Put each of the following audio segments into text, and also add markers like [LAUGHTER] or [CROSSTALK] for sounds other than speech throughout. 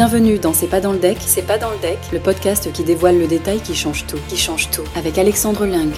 Bienvenue dans C'est pas dans le deck, c'est pas dans le deck, le podcast qui dévoile le détail qui change tout, qui change tout, avec Alexandre Ling.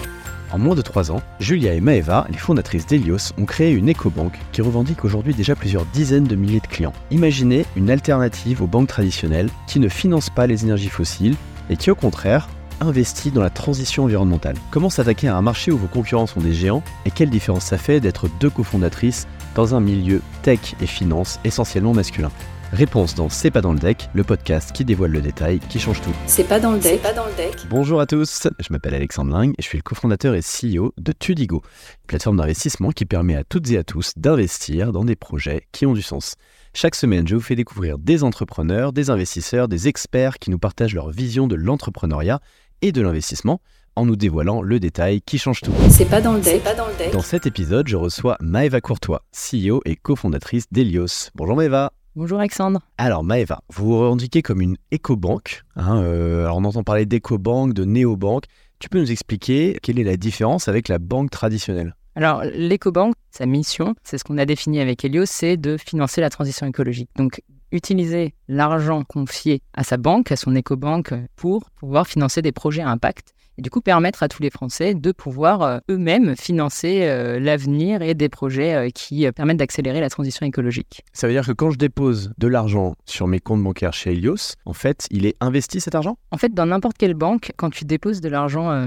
En moins de 3 ans, Julia et Maeva, les fondatrices d'Elios, ont créé une éco-banque qui revendique aujourd'hui déjà plusieurs dizaines de milliers de clients. Imaginez une alternative aux banques traditionnelles qui ne financent pas les énergies fossiles et qui au contraire investit dans la transition environnementale. Comment s'attaquer à un marché où vos concurrents sont des géants et quelle différence ça fait d'être deux cofondatrices dans un milieu tech et finance essentiellement masculin? Réponse dans C'est pas dans le deck, le podcast qui dévoile le détail, qui change tout. C'est pas dans le deck, pas dans le deck. Bonjour à tous, je m'appelle Alexandre Ling et je suis le cofondateur et CEO de Tudigo, une plateforme d'investissement qui permet à toutes et à tous d'investir dans des projets qui ont du sens. Chaque semaine, je vous fais découvrir des entrepreneurs, des investisseurs, des experts qui nous partagent leur vision de l'entrepreneuriat et de l'investissement en nous dévoilant le détail qui change tout. C'est pas dans le deck, pas dans le deck. Dans cet épisode, je reçois Maëva Courtois, CEO et cofondatrice d'Elios. Bonjour Maëva. Bonjour Alexandre. Alors Maëva, vous vous revendiquez comme une éco-banque. Hein, euh, alors on entend parler d'éco-banque, de néo-banque. Tu peux nous expliquer quelle est la différence avec la banque traditionnelle? Alors l'éco-banque, sa mission, c'est ce qu'on a défini avec Helios, c'est de financer la transition écologique. Donc utiliser l'argent confié à sa banque, à son éco-banque, pour pouvoir financer des projets à impact et du coup permettre à tous les Français de pouvoir euh, eux-mêmes financer euh, l'avenir et des projets euh, qui permettent d'accélérer la transition écologique. Ça veut dire que quand je dépose de l'argent sur mes comptes bancaires chez Helios, en fait, il est investi cet argent? En fait, dans n'importe quelle banque, quand tu déposes de l'argent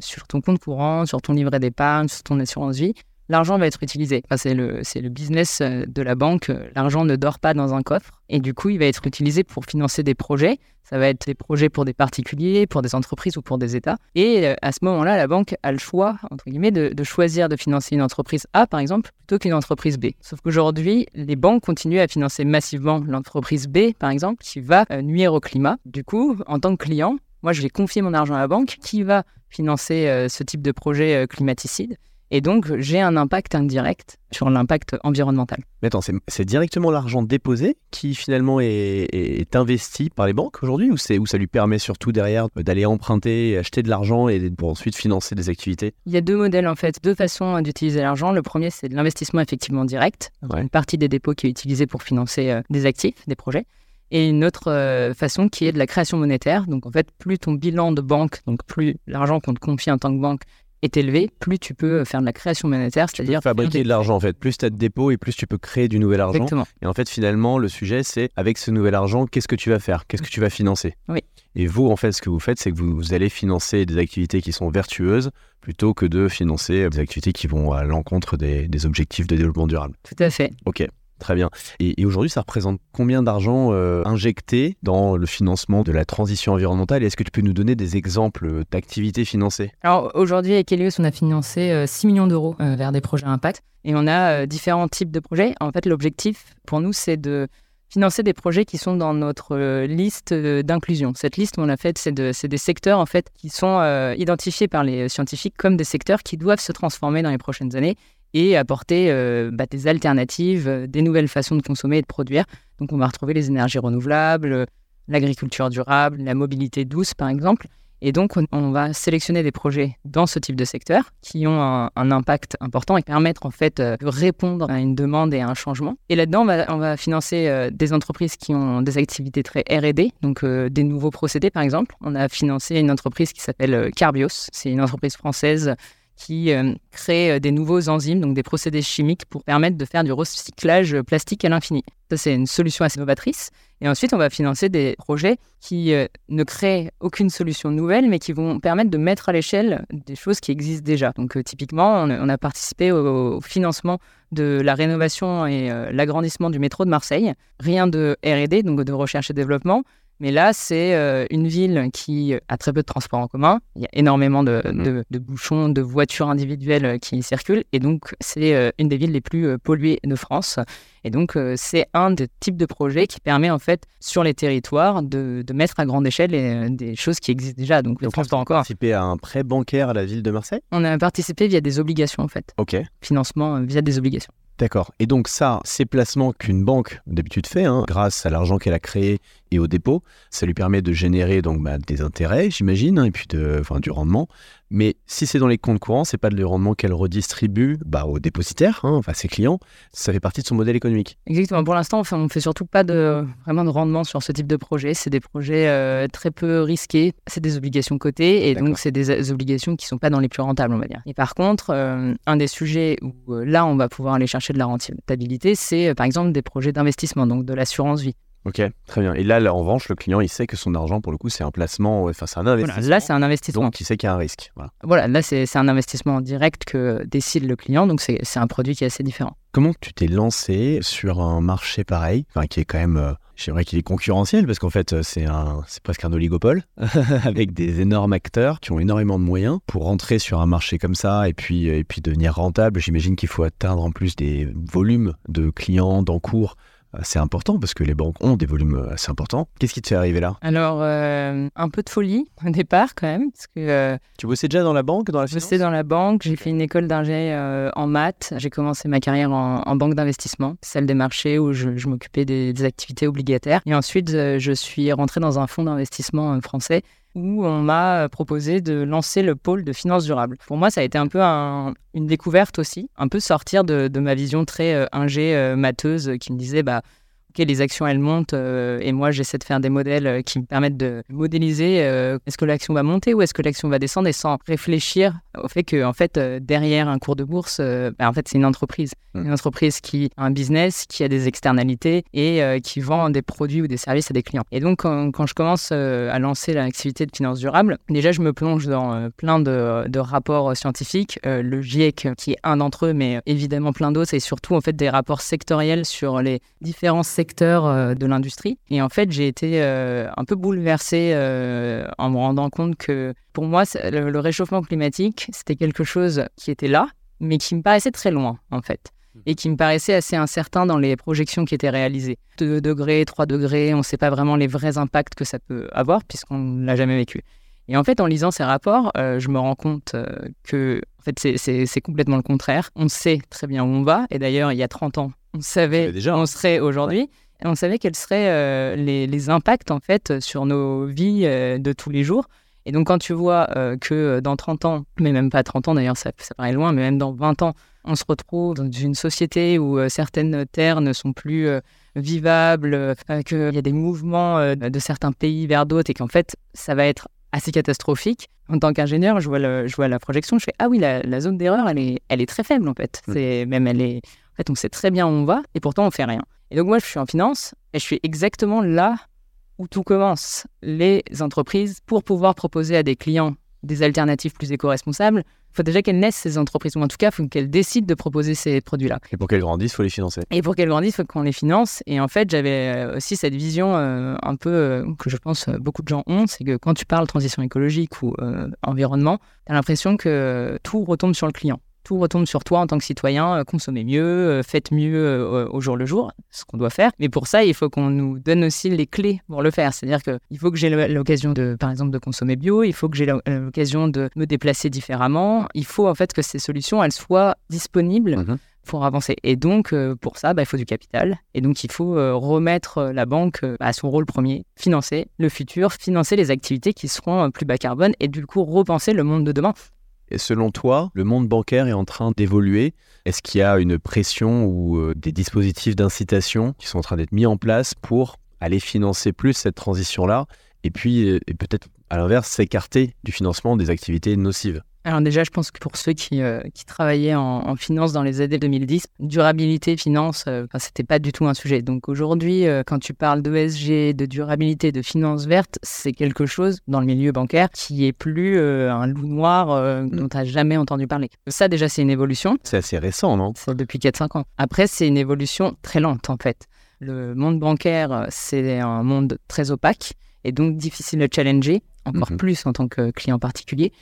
sur ton compte courant, sur ton livret d'épargne, sur ton assurance vie, l'argent va être utilisé. c'est le, business de la banque. L'argent ne dort pas dans un coffre. Et du coup, il va être utilisé pour financer des projets. Ça va être des projets pour des particuliers, pour des entreprises ou pour des États. Et euh, à ce moment-là, la banque a le choix, entre guillemets, de, choisir de financer une entreprise A, par exemple, plutôt qu'une entreprise B. Sauf qu'aujourd'hui, les banques continuent à financer massivement l'entreprise B, par exemple, qui va euh, nuire au climat. Du coup, en tant que client, moi, je vais confier mon argent à la banque qui va financer euh, ce type de projet climaticide. Et donc, j'ai un impact indirect sur l'impact environnemental. Mais attends, c'est directement l'argent déposé qui finalement est, investi par les banques aujourd'hui ou, ou ça lui permet surtout derrière d'aller emprunter, acheter de l'argent et pour ensuite financer des activités? Il y a deux modèles en fait, deux façons d'utiliser l'argent. Le premier, c'est de l'investissement effectivement direct, une partie des dépôts qui est utilisée pour financer euh, des actifs, des projets. Et une autre euh, façon qui est de la création monétaire. Donc en fait, plus ton bilan de banque, donc plus l'argent qu'on te confie en tant que banque est élevé, plus tu peux faire de la création monétaire, c'est-à-dire fabriquer de l'argent en fait. Plus tu as de dépôts et plus tu peux créer du nouvel argent. Exactement. Et en fait, finalement, le sujet, c'est avec ce nouvel argent, qu'est-ce que tu vas faire? Qu'est-ce que tu vas financer? Oui. Et vous, en fait, ce que vous faites, c'est que vous, allez financer des activités qui sont vertueuses plutôt que de financer des activités qui vont à l'encontre des, des objectifs de développement durable. Tout à fait. Ok. Très bien. Et, aujourd'hui, ça représente combien d'argent euh, injecté dans le financement de la transition environnementale? Est-ce que tu peux nous donner des exemples d'activités financées? Alors aujourd'hui, avec Helios, on a financé 6 euh, millions d'euros euh, vers des projets impact. Et on a différents types de projets. En fait, l'objectif pour nous, c'est de financer des projets qui sont dans notre liste d'inclusion. Cette liste, on l'a faite, c'est de, des secteurs en fait qui sont identifiés par les scientifiques comme des secteurs qui doivent se transformer dans les prochaines années et apporter euh, bah, des alternatives, euh, des nouvelles façons de consommer et de produire. Donc on va retrouver les énergies renouvelables, euh, l'agriculture durable, la mobilité douce par exemple. Et donc on, va sélectionner des projets dans ce type de secteur qui ont un, impact important et permettre en fait de répondre à une demande et à un changement. Et là-dedans, on va, on va financer des entreprises qui ont des activités très R&D, donc des nouveaux procédés par exemple. On a financé une entreprise qui s'appelle Carbios. C'est une entreprise française qui euh, crée euh, des nouveaux enzymes, donc des procédés chimiques pour permettre de faire du recyclage plastique à l'infini. Ça, c'est une solution assez novatrice. Et ensuite, on va financer des projets qui euh, ne créent aucune solution nouvelle, mais qui vont permettre de mettre à l'échelle des choses qui existent déjà. Donc, typiquement, on, a participé au, financement de la rénovation et l'agrandissement du métro de Marseille. Rien de R&D, donc de recherche et développement, mais là, c'est euh, une ville qui a très peu de transports en commun. Il y a énormément de, mhm. bouchons, de voitures individuelles euh, qui circulent. Et donc, c'est euh, une des villes les plus polluées de France. Et donc, c'est un des types de projets qui permet, en fait, sur les territoires, de, mettre à grande échelle des choses qui existent déjà. Donc, le transport en commun. participé à un prêt bancaire à la ville de Marseille? On a participé via des obligations, en fait. OK. Financement via des obligations. D'accord. Et donc ça, ces placements qu'une banque d'habitude fait, hein, grâce à l'argent qu'elle a créé et au dépôt, ça lui permet de générer donc bah, des intérêts, j'imagine, hein, et puis de, du rendement. Mais si c'est dans les comptes courants, c'est pas le rendement qu'elle redistribue bah, aux dépositaires, hein, enfin ses clients. Ça fait partie de son modèle économique. Exactement. Pour l'instant, on ne fait surtout pas de, vraiment de rendement sur ce type de projet. C'est des projets euh, très peu risqués. C'est des obligations cotées et donc c'est des obligations qui ne sont pas dans les plus rentables, on va dire. Et par contre, euh, un des sujets où euh, là, on va pouvoir aller chercher de la rentabilité, c'est par exemple des projets d'investissement, donc de l'assurance vie. Ok, très bien. Et là, en revanche, le client, il sait que son argent, pour le coup, c'est un placement, enfin, c'est un investissement. là, c'est un investissement. Donc, il sait qu'il y a un risque. Voilà, là, c'est un investissement direct que décide le client, donc c'est un produit qui est assez différent. Comment tu t'es lancé sur un marché pareil, enfin, qui est quand même, euh, j'aimerais qu'il est concurrentiel, parce qu'en fait, c'est presque un oligopole, [LAUGHS] avec des énormes acteurs qui ont énormément de moyens pour rentrer sur un marché comme ça et puis, et puis devenir rentable. J'imagine qu'il faut atteindre en plus des volumes de clients, d'encours assez important parce que les banques ont des volumes euh, assez importants. Qu'est-ce qui te fait arriver là? Alors, euh, un peu de folie [LAUGHS] au départ quand même. Parce que, euh, tu bossais déjà dans la banque, dans la finance Je bossais dans la banque, j'ai fait une école d'ingé en maths. J'ai commencé ma carrière en, banque d'investissement, celle des marchés où je, m'occupais des, des, activités obligataires. Et ensuite, je suis rentré dans un fonds d'investissement français où on m'a euh, proposé de lancer le pôle de finances durables. Pour moi, ça a été un peu une découverte aussi, un peu sortir de, ma vision très euh, ingé, euh, matheuse, qui me disait, bah, les actions elles montent euh, et moi j'essaie de faire des modèles euh, qui me permettent de modéliser euh, est-ce que l'action va monter ou est-ce que l'action va descendre et sans réfléchir au fait que en fait derrière un cours de bourse bah, en fait c'est une entreprise mmh. une entreprise qui a un business qui a des externalités et qui vend des produits ou des services à des clients et donc quand, je commence à lancer l'activité de finance durable déjà je me plonge dans plein de, de, rapports scientifiques le GIEC qui est un d'entre eux mais évidemment plein d'autres et surtout en fait des rapports sectoriels sur les différents secteurs euh, de l'industrie. Et en fait, j'ai été euh, un peu bouleversée euh, en me rendant compte que pour moi, le, réchauffement climatique, c'était quelque chose qui était là, mais qui me paraissait très loin, en fait et qui me paraissait assez incertain dans les projections qui étaient réalisées. 2 degrés, 3 degrés, on ne sait pas vraiment les vrais impacts que ça peut avoir puisqu'on ne l'a jamais vécu. Et en fait, en lisant ces rapports, je me rends compte que en fait, c'est complètement le contraire. On sait très bien où on va. Et d'ailleurs, il y a 30 ans, on savait déjà. on serait aujourd'hui. Et on savait quels seraient euh, les, impacts en fait sur nos vies euh, de tous les jours. Et donc quand tu vois euh, que dans 30 ans, mais même pas 30 ans d'ailleurs, ça, ça, paraît loin, mais même dans 20 ans, on se retrouve dans une société où certaines terres ne sont plus vivables, qu'il y a des mouvements de certains pays vers d'autres et qu'en fait ça va être assez catastrophique. En tant qu'ingénieur, je, vois je vois la projection, je fais ah oui, la, zone d'erreur, elle est, elle est très faible en fait. C'est même elle est, en fait, on sait très bien où on va et pourtant on fait rien. Et donc moi, je suis en finance et je suis exactement là où tout commence. Les entreprises, pour pouvoir proposer à des clients des alternatives plus éco-responsables, il faut déjà qu'elles naissent ces entreprises, ou en tout cas, il faut qu'elles décident de proposer ces produits-là. Et pour qu'elles grandissent, il faut les financer. Et pour qu'elles grandissent, il faut qu'on les finance. Et en fait, j'avais euh, aussi cette vision euh, un peu euh, que je pense beaucoup de gens ont, c'est que quand tu parles transition écologique ou environnement, tu as l'impression que tout retombe sur le client tout retombe sur toi en tant que citoyen, euh, consommez mieux, euh, faites mieux euh, au jour le jour, ce qu'on doit faire. Mais pour ça, il faut qu'on nous donne aussi les clés pour le faire. C'est-à-dire qu'il faut que j'ai l'occasion de, par exemple, de consommer bio, il faut que j'ai l'occasion de me déplacer différemment. Il faut en fait que ces solutions, elles soient disponibles. Mhm. pour avancer. Et donc, pour ça, bah, il faut du capital. Et donc, il faut remettre la banque à son rôle premier, financer le futur, financer les activités qui seront plus bas carbone et du coup, repenser le monde de demain. Et selon toi, le monde bancaire est en train d'évoluer? Est-ce qu'il y a une pression ou euh, des dispositifs d'incitation qui sont en train d'être mis en place pour aller financer plus cette transition-là et puis euh, peut-être à l'inverse s'écarter du financement des activités nocives? Alors déjà, je pense que pour ceux qui, euh, qui travaillaient en, finance dans les années 2010, durabilité, finance, euh, c'était pas du tout un sujet. Donc aujourd'hui, euh, quand tu parles d'ESG, de durabilité, de finance verte, c'est quelque chose dans le milieu bancaire qui est plus un loup noir mm. dont tu n'as jamais entendu parler. Ça déjà, c'est une évolution. C'est assez récent, non? C'est depuis 4-5 ans. Après, c'est une évolution très lente en fait. Le monde bancaire, c'est un monde très opaque et donc difficile de challenger, encore mm-hmm. plus en tant que client particulier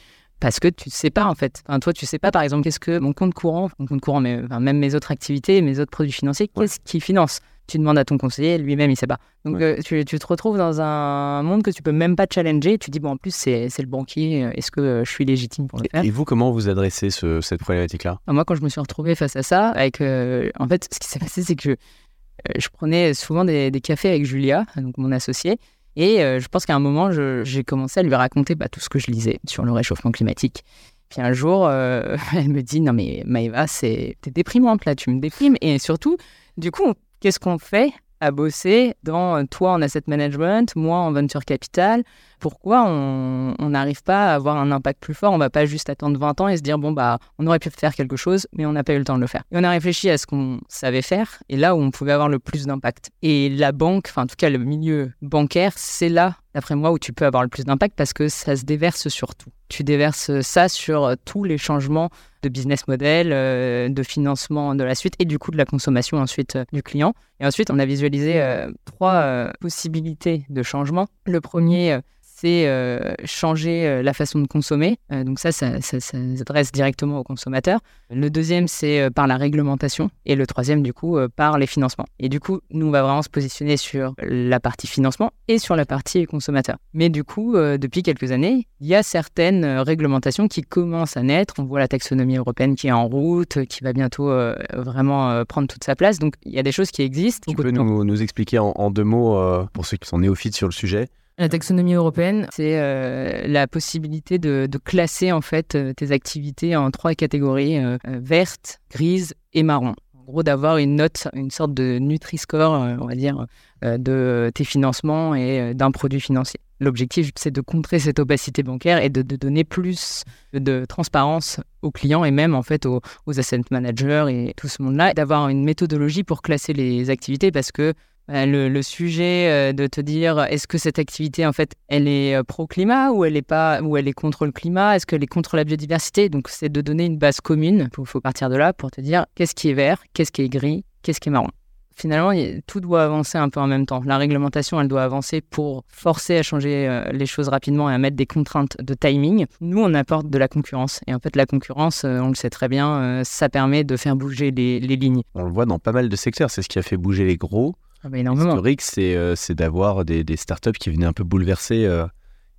parce que tu ne sais pas en fait. Enfin, toi, tu sais pas par exemple qu'est-ce que mon compte courant, mon compte courant, mais même mes autres activités, mes autres produits financiers, qu'est-ce qui finance? Tu demandes à ton conseiller, lui-même il sait pas. Donc euh, tu, te retrouves dans un monde que tu peux même pas challenger. Tu dis bon en plus c'est le banquier, est-ce que je suis légitime pour le faire? Et vous comment vous adressez cette problématique-là? Moi quand je me suis retrouvé face à ça, avec euh, en fait ce qui s'est passé c'est que je, euh, je prenais souvent des, des, cafés avec Julia, donc mon associé, Et je pense qu'à un moment, j'ai commencé à lui raconter bah, tout ce que je lisais sur le réchauffement climatique. Puis un jour, [LAUGHS] elle me dit Non, mais Maëva, t'es déprimante là, tu me déprimes. Et surtout, du coup, qu'est-ce qu'on fait à bosser dans euh, toi en asset management, moi en venture capital. Pourquoi on n'arrive pas à avoir un impact plus fort On va pas juste attendre 20 ans et se dire bon bah on aurait pu faire quelque chose, mais on n'a pas eu le temps de le faire. Et on a réfléchi à ce qu'on savait faire et là où on pouvait avoir le plus d'impact. Et la banque, enfin en tout cas le milieu bancaire, c'est là d'après moi où tu peux avoir le plus d'impact parce que ça se déverse sur tout. Tu déverses ça sur euh, tous les changements de business model, euh, de financement de la suite et du coup de la consommation ensuite euh, du client. Et ensuite, on a visualisé trois possibilités de changement. Le premier, c'est euh, changer euh, la façon de consommer. Euh, donc ça, ça, s'adresse directement aux consommateurs. Le deuxième, c'est par la réglementation. Et le troisième, du coup, par les financements. Et du coup, nous, on va vraiment se positionner sur la partie financement et sur la partie consommateur. Mais du coup, depuis quelques années, il y a certaines réglementations qui commencent à naître. On voit la taxonomie européenne qui est en route, qui va bientôt vraiment prendre toute sa place. Donc, il y a des choses qui existent. Tu peux nous, expliquer en, en deux mots, pour ceux qui sont néophytes sur le sujet, la taxonomie européenne, c'est euh, la possibilité de, classer en fait euh, tes activités en trois catégories euh, verte, grise et marron. En gros, d'avoir une note, une sorte de Nutri-Score, on va dire, de tes financements et d'un produit financier. L'objectif, c'est de contrer cette opacité bancaire et de, donner plus de transparence aux clients et même en fait aux, aux asset managers et tout ce monde-là, d'avoir une méthodologie pour classer les activités parce que bah, le, sujet euh, de te dire est-ce que cette activité en fait elle est euh, pro climat ou elle est pas ou elle est contre le climat? Est-ce qu'elle est contre la biodiversité? Donc c'est de donner une base commune. Il faut partir de là pour te dire qu'est-ce qui est vert qu'est-ce qui est gris qu'est-ce qui est marron? Finalement tout doit avancer un peu en même temps. La réglementation elle doit avancer pour forcer à changer euh, les choses rapidement et à mettre des contraintes de timing. Nous on apporte de la concurrence. Et en fait la concurrence on le sait très bien ça permet de faire bouger les, les lignes. On le voit dans pas mal de secteurs. C'est ce qui a fait bouger les gros ah bah, Historique, euh, c'est d'avoir des, des, startups qui venaient un peu bouleverser euh,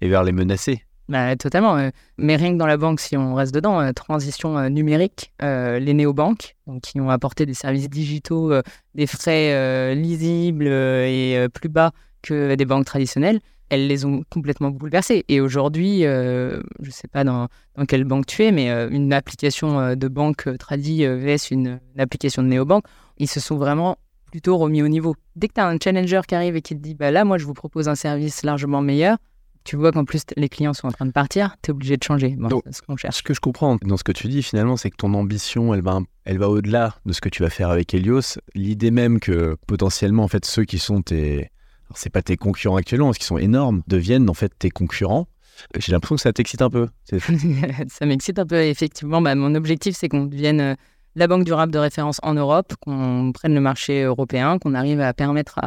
et vers les menacer. Bah, totalement. Euh. Mais rien que dans la banque, si on reste dedans, transition numérique, les néobanques, donc, qui ont apporté des services digitaux, des frais lisibles et plus bas que des banques traditionnelles, elles les ont complètement bouleversées. Et aujourd'hui, je ne sais pas dans, dans, quelle banque tu es, mais une application de banque tradie vs une, une application de néobanque, ils se sont vraiment plutôt remis au niveau. Dès que tu as un challenger qui arrive et qui te dit bah là, moi, je vous propose un service largement meilleur, tu vois qu'en plus les clients sont en train de partir, tu es obligé de changer. ce qu'on cherche. Ce que je comprends dans ce que tu dis finalement, c'est que ton ambition, elle va, elle va au-delà de ce que tu vas faire avec Helios. L'idée même que potentiellement, en fait, ceux qui sont tes. c'est pas tes concurrents actuellement, parce qu'ils sont énormes, deviennent en fait tes concurrents. J'ai l'impression que ça t'excite un peu. [LAUGHS] ça m'excite un peu, effectivement. Bah, mon objectif, c'est qu'on devienne euh, la banque durable de référence en Europe, qu'on prenne le marché européen, qu'on arrive à permettre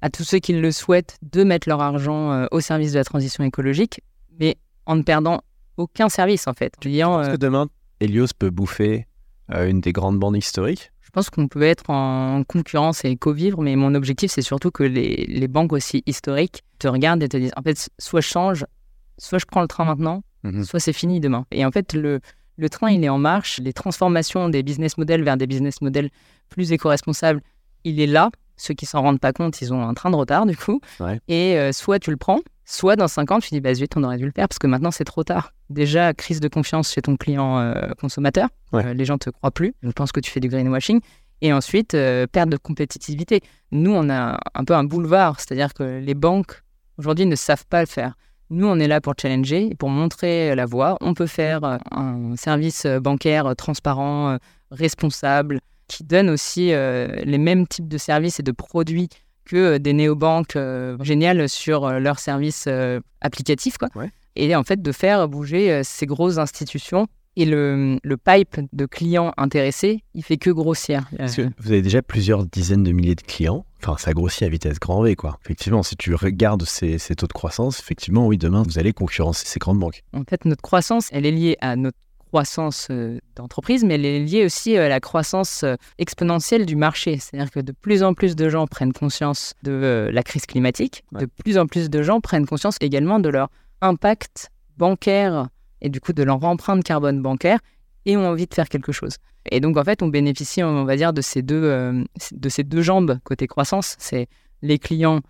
à, tous ceux qui le souhaitent de mettre leur argent euh, au service de la transition écologique, mais en ne perdant aucun service en fait. Est-ce que demain, Helios peut bouffer euh, une des grandes bandes historiques? Je pense qu'on peut être en concurrence et co-vivre, mais mon objectif, c'est surtout que les, banques aussi historiques te regardent et te disent, en fait, soit je change, soit je prends le train maintenant, mhm. soit c'est fini demain. Et en fait, le, le train, il est en marche. Les transformations des business models vers des business models plus éco-responsables, il est là. Ceux qui s'en rendent pas compte, ils ont un train de retard, du coup. Et euh, soit tu le prends, soit dans 5 ans, tu dis, bah zut, on aurait dû le faire parce que maintenant, c'est trop tard. Déjà, crise de confiance chez ton client euh, consommateur. Euh, les gens te croient plus. Je pense que tu fais du greenwashing. Et ensuite, perte de compétitivité. Nous, on a un peu un boulevard, c'est-à-dire que les banques, aujourd'hui, ne savent pas le faire. Nous, on est là pour challenger, pour montrer la voie. On peut faire euh, un service bancaire transparent, euh, responsable, qui donne aussi euh, les mêmes types de services et de produits que des néobanques géniales sur leurs services applicatifs. Quoi. Et en fait, de faire bouger ces grosses institutions et le, le, pipe de clients intéressés, il fait que grossir. Parce que vous avez déjà plusieurs dizaines de milliers de clients. Enfin, ça grossit à vitesse grand V, quoi. Effectivement, si tu regardes ces, ces, taux de croissance, effectivement, oui, demain, vous allez concurrencer ces grandes banques. En fait, notre croissance, elle est liée à notre croissance euh, d'entreprise, mais elle est liée aussi à la croissance euh, exponentielle du marché. C'est-à-dire que de plus en plus de gens prennent conscience de euh, la crise climatique, de plus en plus de gens prennent conscience également de leur impact bancaire et du coup de leur empreinte carbone bancaire et ont envie de faire quelque chose. Et donc en fait, on bénéficie, on va dire, de ces deux, euh, de ces deux jambes côté croissance. C'est les clients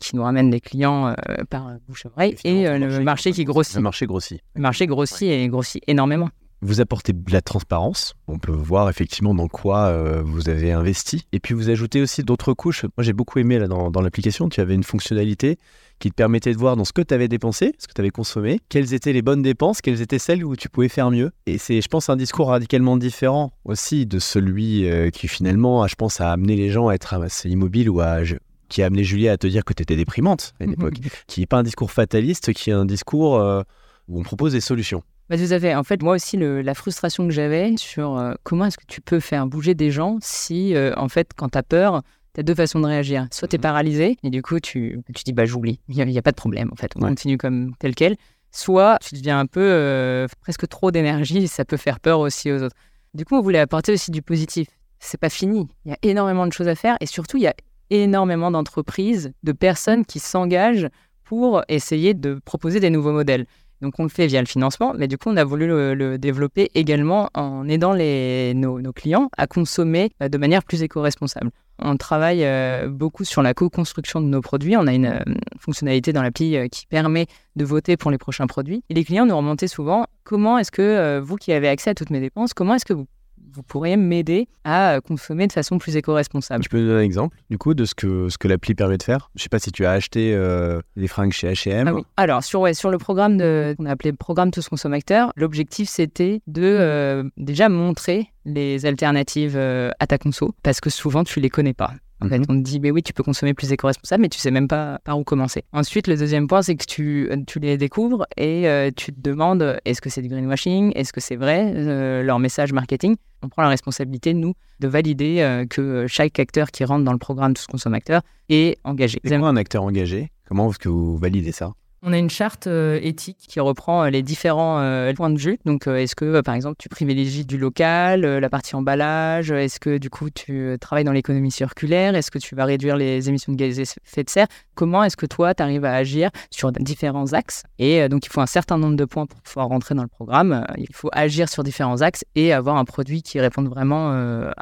qui nous ramène des clients par bouche à oreille et le marché qui grossit. Le marché grossit. Le marché grossit et grossit énormément. Vous apportez de la transparence. On peut voir effectivement dans quoi euh, vous avez investi. Et puis vous ajoutez aussi d'autres couches. Moi j'ai beaucoup aimé là, dans, dans l'application, tu avais une fonctionnalité qui te permettait de voir dans ce que tu avais dépensé, ce que tu avais consommé, quelles étaient les bonnes dépenses, quelles étaient celles où tu pouvais faire mieux. Et c'est, je pense, un discours radicalement différent aussi de celui euh, qui finalement, je pense, a amené les gens à être assez immobiles ou à qui a amené Julie à te dire que tu étais déprimante à une [LAUGHS] époque, qui n'est pas un discours fataliste, qui est un discours euh, où on propose des solutions. Bah, tout à fait. En fait, moi aussi, la frustration que j'avais sur euh, comment est-ce que tu peux faire bouger des gens si, euh, en fait, quand tu as peur, tu as deux façons de réagir. Soit tu es mhm. paralysé et du coup, tu, tu dis, bah, j'oublie. Il n'y a, pas de problème, en fait. On continue comme tel quel. Soit tu deviens un peu euh, presque trop d'énergie, ça peut faire peur aussi aux autres. Du coup, on voulait apporter aussi du positif. C'est pas fini. Il y a énormément de choses à faire et surtout, il y a énormément d'entreprises, de personnes qui s'engagent pour essayer de proposer des nouveaux modèles. Donc on le fait via le financement, mais du coup on a voulu le, développer également en aidant nos, clients à consommer euh, de manière plus éco-responsable. On travaille euh, beaucoup sur la co-construction de nos produits. On a une euh, fonctionnalité dans l'appli qui permet de voter pour les prochains produits. Et les clients nous remontaient souvent comment est-ce que vous qui avez accès à toutes mes dépenses, comment est-ce que vous vous pourriez m'aider à euh, consommer de façon plus éco-responsable. Je peux donner un exemple du coup de ce que, ce que l'appli permet de faire Je ne sais pas si tu as acheté euh, des fringues chez H&M. Ah oui. Alors sur, ouais, sur le programme qu'on a appelé programme Tous Consommateurs, l'objectif c'était de euh, déjà montrer les alternatives à ta conso parce que souvent tu les connais pas. En fait, mhm. on te dit, mais oui, tu peux consommer plus éco-responsable, mais tu sais même pas par où commencer. Ensuite, le deuxième point, c'est que tu, tu, les découvres et euh, tu te demandes, est-ce que c'est du greenwashing? Est-ce que c'est vrai euh, Leur message marketing? On prend la responsabilité, nous, de valider euh, que chaque acteur qui rentre dans le programme Tous Consommateurs est engagé. C'est quoi un acteur engagé? Comment est-ce que vous validez ça? On a une charte euh, éthique qui reprend euh, les différents euh, points de vue. Donc, est-ce que, par exemple, tu privilégies du local, la partie emballage? Est-ce que, du coup, tu travailles dans l'économie circulaire? Est-ce que tu vas réduire les émissions de gaz à effet de serre? Comment est-ce que toi, tu arrives à agir sur différents axes? Et donc, il faut un certain nombre de points pour pouvoir rentrer dans le programme. Il faut agir sur différents axes et avoir un produit qui réponde vraiment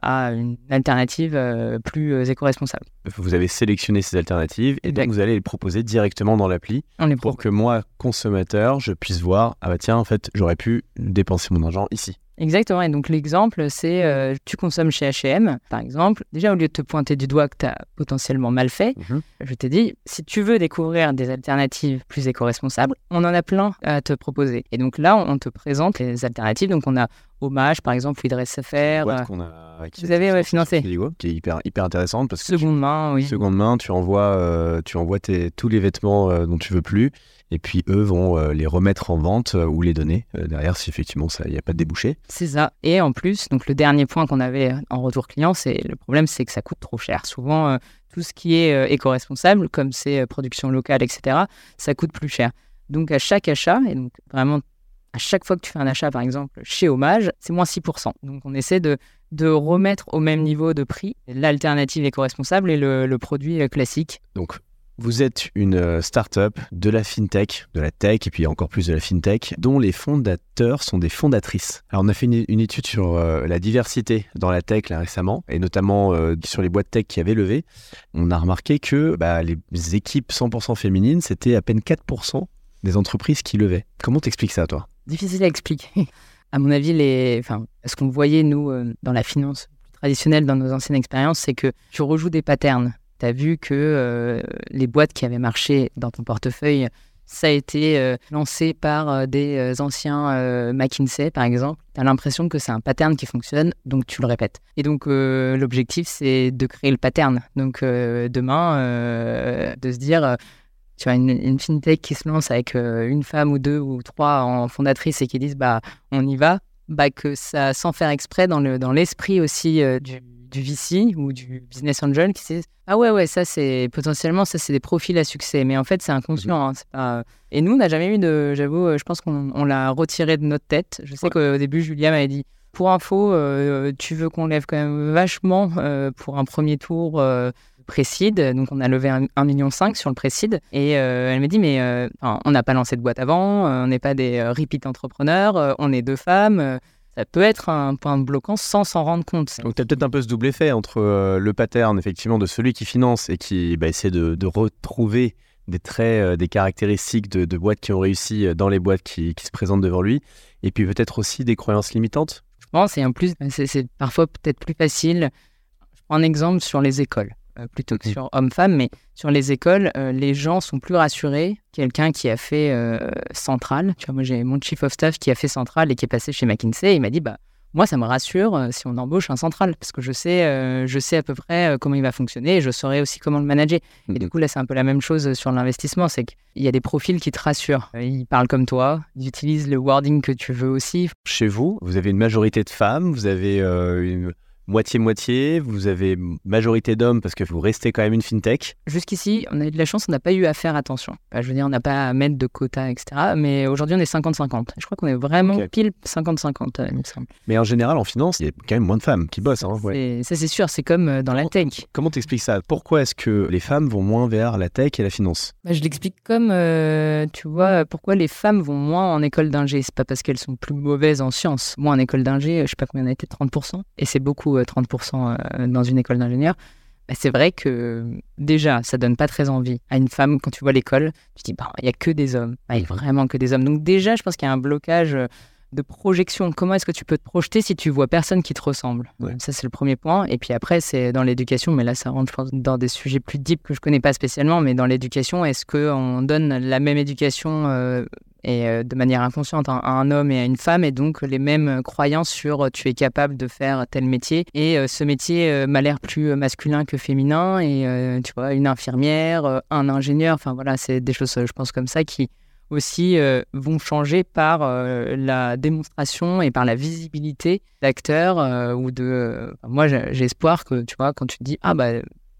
à une alternative plus éco-responsable. Vous avez sélectionné ces alternatives et donc vous allez les proposer directement dans l'appli pour que moi, consommateur, je puisse voir, ah bah tiens, en fait, j'aurais pu dépenser mon argent ici. Exactement. Et donc l'exemple, c'est euh, tu consommes chez H&M, par exemple. Déjà, au lieu de te pointer du doigt que tu as potentiellement mal fait, mhm. je t'ai dit, si tu veux découvrir des alternatives plus éco-responsables, on en a plein à te proposer. Et donc là, on te présente les alternatives. Donc on a Hommage, par exemple, Idriss Sefer. Euh, vous avez financé. Qui est hyper, hyper intéressante parce que seconde main, oui. Seconde main, tu envoies, euh, tu envoies tes, tous les vêtements dont tu veux plus et puis eux vont euh, les remettre en vente euh, ou les donner euh, derrière si effectivement il n'y a pas de débouché. C'est ça. Et en plus, donc le dernier point qu'on avait en retour client, c'est le problème, c'est que ça coûte trop cher. Souvent, tout ce qui est éco-responsable, comme c'est production locale, etc., ça coûte plus cher. Donc à chaque achat, et donc vraiment à chaque fois que tu fais un achat, par exemple, chez Hommage, c'est moins 6%. Donc on essaie de, de remettre au même niveau de prix l'alternative éco-responsable et le, le, produit classique. Donc vous êtes une euh, start-up de la fintech, de la tech et puis encore plus de la fintech, dont les fondateurs sont des fondatrices. Alors on a fait une, étude sur euh, la diversité dans la tech là récemment, et notamment euh, sur les boîtes tech qui avaient levé. On a remarqué que bah, les équipes 100% féminines, c'était à peine 4% des entreprises qui levaient. Comment t'expliques ça, toi? Difficile à expliquer. [LAUGHS] à mon avis, les... ce qu'on voyait, nous, dans la finance traditionnelle, dans nos anciennes expériences, c'est que tu rejoues des patterns tu as vu que euh, les boîtes qui avaient marché dans ton portefeuille, ça a été euh, lancé par euh, des anciens McKinsey, par exemple. Tu as l'impression que c'est un pattern qui fonctionne, donc tu le répètes. Et donc, l'objectif, c'est de créer le pattern. Donc, demain, de se dire, tu as une, une, fintech qui se lance avec une femme ou deux ou trois en fondatrice et qui disent, bah, on y va, bah, que ça, sans faire exprès, dans l'esprit aussi du du VC ou du business angel qui sait ah ouais ouais ça c'est potentiellement ça c'est des profils à succès mais en fait c'est inconscient hein, pas... et nous on n'a jamais eu de j'avoue euh, je pense qu'on l'a retiré de notre tête. Je sais qu'au début Julia m'avait dit pour info euh, tu veux qu'on lève quand même vachement euh, pour un premier tour Précide, donc on a levé 1,5 million sur le Précide. Et elle m'a dit, mais on n'a pas lancé de boîte avant, on n'est pas des repeat entrepreneurs, on est deux femmes, ça peut être un point bloquant sans s'en rendre compte. Donc tu as peut-être un peu ce double effet entre euh, le pattern effectivement de celui qui finance et qui bah, essaie de, retrouver des traits, euh, des caractéristiques de, boîtes qui ont réussi euh, dans les boîtes qui, se présentent devant lui, et puis peut-être aussi des croyances limitantes. Je pense, et en plus, c'est parfois peut-être plus facile. Je prends un exemple sur les écoles. Euh, plutôt que sur homme-femme, mais sur les écoles, euh, les gens sont plus rassurés. Quelqu'un qui a fait euh, Centrale, tu vois, moi j'ai mon chief of staff qui a fait Centrale et qui est passé chez McKinsey, il m'a dit, bah, moi, ça me rassure si on embauche un central, parce que je sais, je sais à peu près comment il va fonctionner je saurai aussi comment le manager. Et du coup, là, c'est un peu la même chose sur l'investissement, c'est qu'il y a des profils qui te rassurent. Ils parlent comme toi, ils utilisent le wording que tu veux aussi. Chez vous, vous avez une majorité de femmes, vous avez une moitié-moitié, vous avez majorité d'hommes parce que vous restez quand même une fintech. Jusqu'ici, on a eu de la chance, on n'a pas eu à faire attention. je veux dire, on n'a pas à mettre de quotas, etc. Mais aujourd'hui, on est 50-50. Je crois qu'on est vraiment pile 50-50, euh, il me semble. Mais en général, en finance, il y a quand même moins de femmes qui bossent. Hein, Ça, c'est sûr, c'est comme euh, dans la tech. Comment t'expliques ça? Pourquoi est-ce que les femmes vont moins vers la tech et la finance? Bah, Je l'explique comme, euh, tu vois, pourquoi les femmes vont moins en école d'ingé. C'est pas parce qu'elles sont plus mauvaises en sciences. Moi, en école d'ingé, je sais pas combien on a été, 30%. Et c'est beaucoup 30% euh, dans une école d'ingénieur, bah, c'est vrai que déjà, ça donne pas très envie à une femme quand tu vois l'école. Tu te dis, bah, il n'y a que des hommes. Il n'y a vraiment que des hommes. Donc déjà, je pense qu'il y a un blocage euh, de projection. Comment est-ce que tu peux te projeter si tu vois personne qui te ressemble? Ça, c'est le premier point. Et puis après, c'est dans l'éducation, mais là, ça rentre, je pense, dans des sujets plus deep que je connais pas spécialement. Mais dans l'éducation, est-ce qu'on donne la même éducation euh, et euh, de manière inconsciente à un homme et à une femme et donc les mêmes croyances sur euh, tu es capable de faire tel métier et euh, ce métier m'a l'air plus masculin que féminin et tu vois une infirmière un ingénieur enfin voilà c'est des choses je pense comme ça qui aussi vont changer par la démonstration et par la visibilité d'acteurs ou de moi j'ai espoir que tu vois quand tu te dis ah bah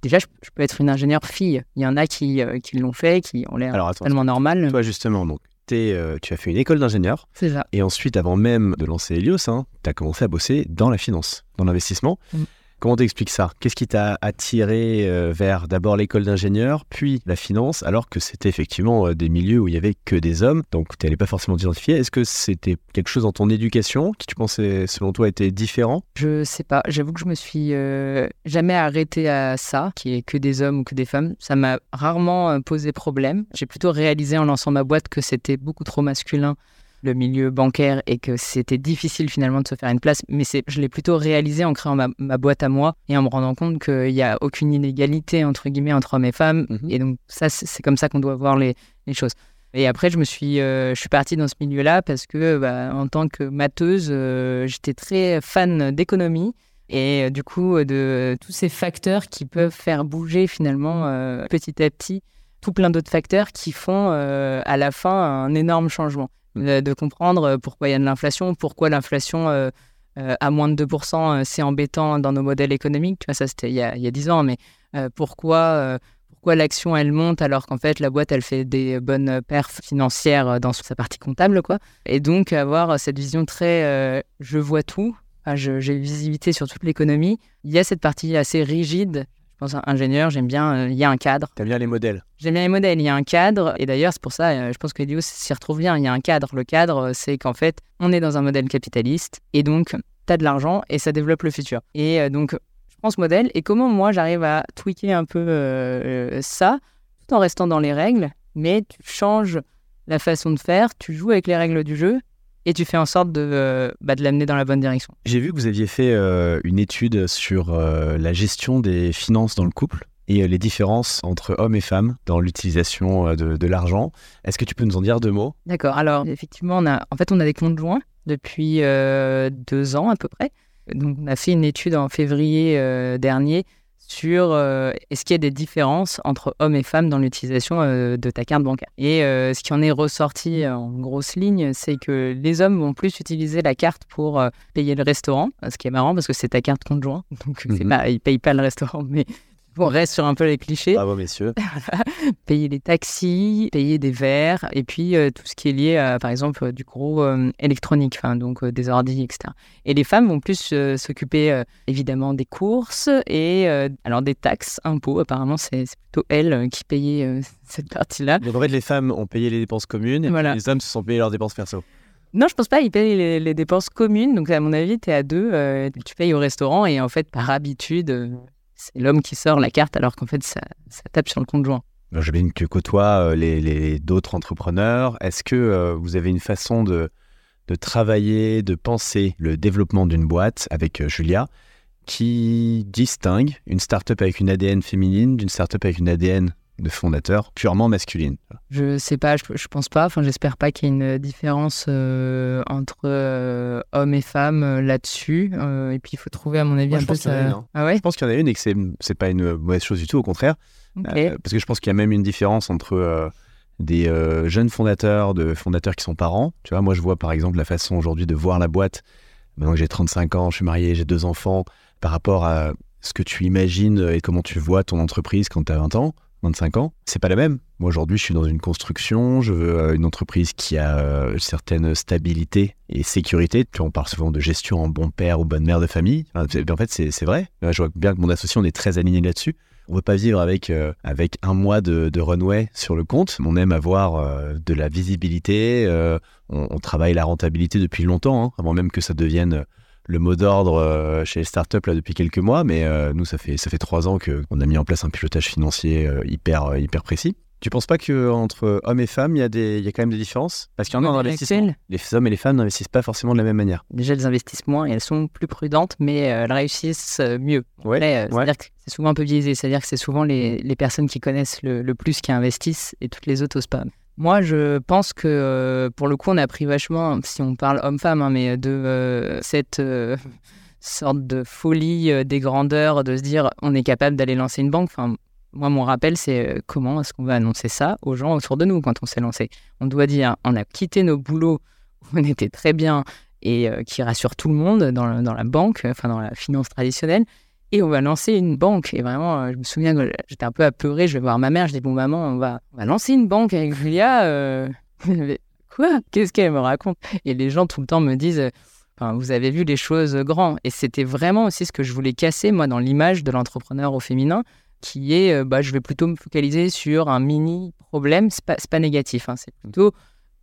déjà, je, peux être une ingénieure fille. Il y en a qui, qui l'ont fait, qui ont l'air tellement normal. Toi, justement, donc, euh, tu as fait une école d'ingénieur. C'est ça. Et ensuite, avant même de lancer Helios, hein, tu as commencé à bosser dans la finance, dans l'investissement. Mm. Comment t'expliques ça? Qu'est-ce qui t'a attiré euh, vers d'abord l'école d'ingénieur, puis la finance, alors que c'était effectivement euh, des milieux où il y avait que des hommes, donc tu n'allais pas forcément t'identifier. Est-ce que c'était quelque chose dans ton éducation qui tu pensais, selon toi, était différent? Je sais pas. J'avoue que je me suis euh, jamais arrêté à ça, qui est que des hommes ou que des femmes. Ça m'a rarement posé problème. J'ai plutôt réalisé en lançant ma boîte que c'était beaucoup trop masculin le milieu bancaire et que c'était difficile finalement de se faire une place. Mais c'est, je l'ai plutôt réalisé en créant ma, boîte à moi et en me rendant compte qu'il n'y a aucune inégalité entre guillemets entre hommes et femmes. Mhm. Et donc ça, c'est comme ça qu'on doit voir les, choses. Et après, je me suis, euh, je suis partie dans ce milieu-là parce que, bah, en tant que matheuse, euh, j'étais très fan d'économie et euh, du coup de tous ces facteurs qui peuvent faire bouger finalement petit à petit tout plein d'autres facteurs qui font à la fin un énorme changement de comprendre euh, pourquoi il y a de l'inflation, pourquoi l'inflation euh, euh, à moins de 2%, c'est embêtant dans nos modèles économiques. Ça, c'était il, y a 10 ans, mais pourquoi pourquoi l'action elle monte alors qu'en fait la boîte elle fait des bonnes perfs financières dans sa partie comptable quoi et donc avoir cette vision très je vois tout j'ai visibilité sur toute l'économie il y a cette partie assez rigide pense ingénieur, j'aime bien, euh, il y a un cadre. T'aimes bien les modèles J'aime bien les modèles, il y a un cadre. Et d'ailleurs, c'est pour ça, euh, je pense que Helios s'y retrouve bien. Il y a un cadre. Le cadre, c'est qu'en fait, on est dans un modèle capitaliste. Et donc, tu as de l'argent et ça développe le futur. Et euh, donc, je prends ce modèle. Et comment moi, j'arrive à tweaker un peu ça, tout en restant dans les règles, mais tu changes la façon de faire, tu joues avec les règles du jeu et tu fais en sorte de, euh, bah, de l'amener dans la bonne direction. J'ai vu que vous aviez fait euh, une étude sur euh, la gestion des finances dans le couple et les différences entre hommes et femmes dans l'utilisation de, de l'argent. Est-ce que tu peux nous en dire deux mots? D'accord. Alors, effectivement, on a, en fait, on a des comptes joints depuis deux ans à peu près. Donc, on a fait une étude en février dernier sur euh, est-ce qu'il y a des différences entre hommes et femmes dans l'utilisation euh, de ta carte bancaire? Et euh, ce qui en est ressorti en grosse ligne, c'est que les hommes vont plus utiliser la carte pour payer le restaurant, ce qui est marrant parce que c'est ta carte conjoint, [LAUGHS] donc c'est mhm. pas, ils payent pas le restaurant, mais on reste sur un peu les clichés. Bravo, messieurs. [LAUGHS] payer les taxis, payer des verres, et puis euh, tout ce qui est lié à, par exemple, du gros euh, électronique, donc euh, des ordi, etc. Et les femmes vont plus s'occuper, évidemment, des courses et alors des taxes, impôts. Apparemment, c'est plutôt elles qui payaient [LAUGHS] cette partie-là. Donc, en fait, les femmes ont payé les dépenses communes, et les hommes se sont payés leurs dépenses perso. Non, je pense pas. Ils payent les, dépenses communes. Donc, à mon avis, tu es à deux. euh, tu payes au restaurant et en fait, par habitude, euh, c'est l'homme qui sort la carte alors qu'en fait, ça, tape sur le compte joint. Alors, J'imagine que tu côtoies euh, les, les- d'autres entrepreneurs. Est-ce que euh, vous avez une façon de, de travailler, de penser le développement d'une boîte avec euh, Julia qui distingue une startup avec une ADN féminine d'une startup avec une ADN de fondateur purement masculine Je sais pas, je, je pense pas. Enfin, j'espère pas qu'il y ait une différence euh, entre euh, hommes et femmes euh, là-dessus. Euh, et puis, il faut trouver, à mon avis, Moi, un peu ça. une, hein. Ah ouais? Je pense qu'il y en a une et que c'est, c'est pas une mauvaise chose du tout, au contraire. Euh, parce que je pense qu'il y a même une différence entre euh, des euh, jeunes fondateurs, de fondateurs qui sont parents. Tu vois, moi, je vois par exemple la façon aujourd'hui de voir la boîte. Maintenant que j'ai 35 ans, je suis marié, j'ai deux enfants, par rapport à ce que tu imagines et comment tu vois ton entreprise quand tu as 20 ans, 25 ans, c'est pas la même. Moi, aujourd'hui, je suis dans une construction, je veux euh, une entreprise qui a euh, une certaine stabilité et sécurité. On parle souvent de gestion en bon père ou bonne mère de famille. En fait, c'est vrai. Je vois bien que mon associé, on est très aligné là-dessus. On ne veut pas vivre avec, euh, avec un mois de, de runway sur le compte. On aime avoir euh, de la visibilité. euh, on, travaille la rentabilité depuis longtemps, hein, avant même que ça devienne euh, le mot d'ordre euh, chez les startups là, depuis quelques mois. Mais euh, nous, ça fait, ça fait trois ans qu'on a mis en place un pilotage financier euh, hyper, hyper précis. Tu penses pas qu'entre hommes et femmes, il y, a des- il y a quand même des différences? Parce qu'il y en a en Modèle investissement. Excel. Les hommes et les femmes n'investissent pas forcément de la même manière. Déjà, elles investissent moins et elles sont plus prudentes, mais elles réussissent mieux. Ouais, Après, ouais. C'est-à-dire que c'est souvent un peu biaisé. C'est-à-dire que c'est souvent les, les personnes qui connaissent le, le plus qui investissent et toutes les autres osent pas. Moi, je pense que euh, pour le coup, on a pris vachement, si on parle homme-femme, hein, mais de euh, cette euh, sorte de folie des grandeurs, de se dire on est capable d'aller lancer une banque. Enfin, moi, mon rappel, c'est comment est-ce qu'on va annoncer ça aux gens autour de nous quand on s'est lancé? On doit dire on a quitté nos boulots où on était très bien et qui rassure tout le monde dans, dans la banque, enfin dans la finance traditionnelle. Et on va lancer une banque. Et vraiment, euh, je me souviens que j'étais un peu apeurée. Je vais voir ma mère. Je dis Bon, maman, on va, on va lancer une banque avec Julia. euh. [LAUGHS] Quoi? Qu'est-ce qu'elle me raconte? Et les gens tout le temps me disent Vous avez vu les choses grands. Et c'était vraiment aussi ce que je voulais casser, moi, dans l'image de l'entrepreneur au féminin, qui est euh, bah, je vais plutôt me focaliser sur un mini problème. C'est pas, c'est pas négatif. hein. C'est plutôt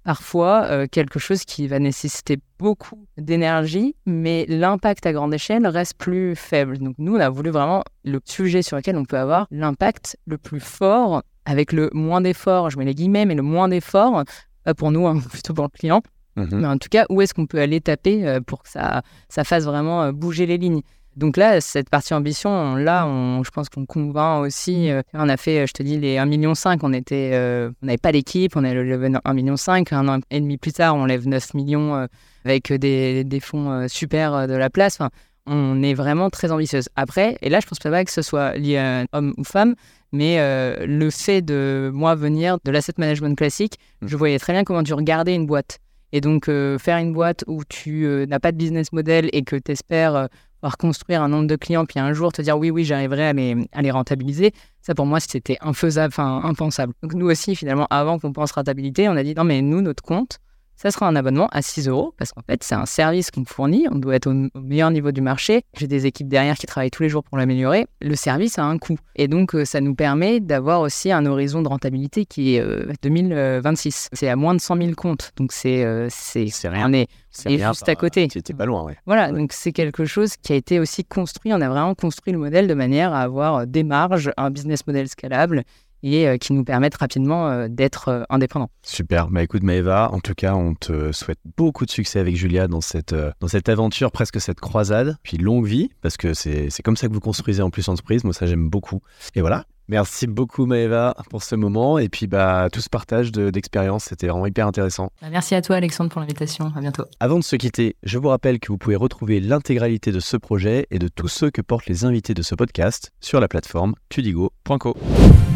parfois euh, quelque chose qui va nécessiter beaucoup d'énergie, mais l'impact à grande échelle reste plus faible. Donc nous, on a voulu vraiment le sujet sur lequel on peut avoir l'impact le plus fort avec le moins d'efforts, je mets les guillemets, mais le moins d'efforts, pas pour nous, hein, [LAUGHS] plutôt pour le client, mais en tout cas, où est-ce qu'on peut aller taper euh, pour que ça, ça fasse vraiment euh, bouger les lignes? Donc là, cette partie ambition, on- là, on, je pense qu'on convainc aussi. euh, on a fait, euh, je te dis, les 1,5 million. On était, euh, on n'avait pas d'équipe, on a levé 1,5 million. Un an et demi plus tard, on lève 9 millions euh, avec des, des fonds super de la place. Enfin, on est vraiment très ambitieuse. Après, et là, je pense pas que ce soit lié à homme ou femme, mais le fait de moi venir de l'asset management classique, je voyais très bien comment tu regardais une boîte. Et donc, euh, faire une boîte où tu euh, n'as pas de business model et que tu espères construire un nombre de clients, puis un jour te dire oui, oui, j'arriverai à les, rentabiliser, ça pour moi, c'était infaisable, enfin impensable. Donc nous aussi, finalement, avant qu'on pense rentabilité, on a dit non, mais nous, notre compte, ça sera un abonnement à 6 euros, parce qu'en fait, c'est un service qu'on fournit, on doit être au, au meilleur niveau du marché. J'ai des équipes derrière qui travaillent tous les jours pour l'améliorer. Le service a un coût. Et donc, euh, ça nous permet d'avoir aussi un horizon de rentabilité qui est euh, 2026. C'est à moins de 100 000 comptes. Donc, c'est euh, c'est rien. On est, rien juste à côté. Tu étais pas loin, ouais. Voilà, Ouais. donc c'est quelque chose qui a été aussi construit. On a vraiment construit le modèle de manière à avoir des marges, un business model scalable et euh, qui nous permettent rapidement euh, d'être euh, indépendants. Super. Bah écoute, Maëva, en tout cas, on te souhaite beaucoup de succès avec Julia dans cette, dans cette aventure, presque cette croisade. Puis longue vie, parce que c'est c'est comme ça que vous construisez en plus entreprise. Moi, ça, j'aime beaucoup. Et voilà. Merci beaucoup, Maëva, pour ce moment. Et puis, bah, tout ce partage de- d'expérience, c'était vraiment hyper intéressant. Bah, Merci à toi, Alexandre, pour l'invitation. À bientôt. Avant de se quitter, je vous rappelle que vous pouvez retrouver l'intégralité de ce projet et de tous ceux que portent les invités de ce podcast sur la plateforme tudigo.co.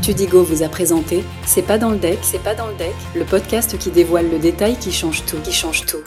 Tudigo vous a présenté C'est pas dans le deck, c'est pas dans le deck, le podcast qui dévoile le détail qui change tout, qui change tout.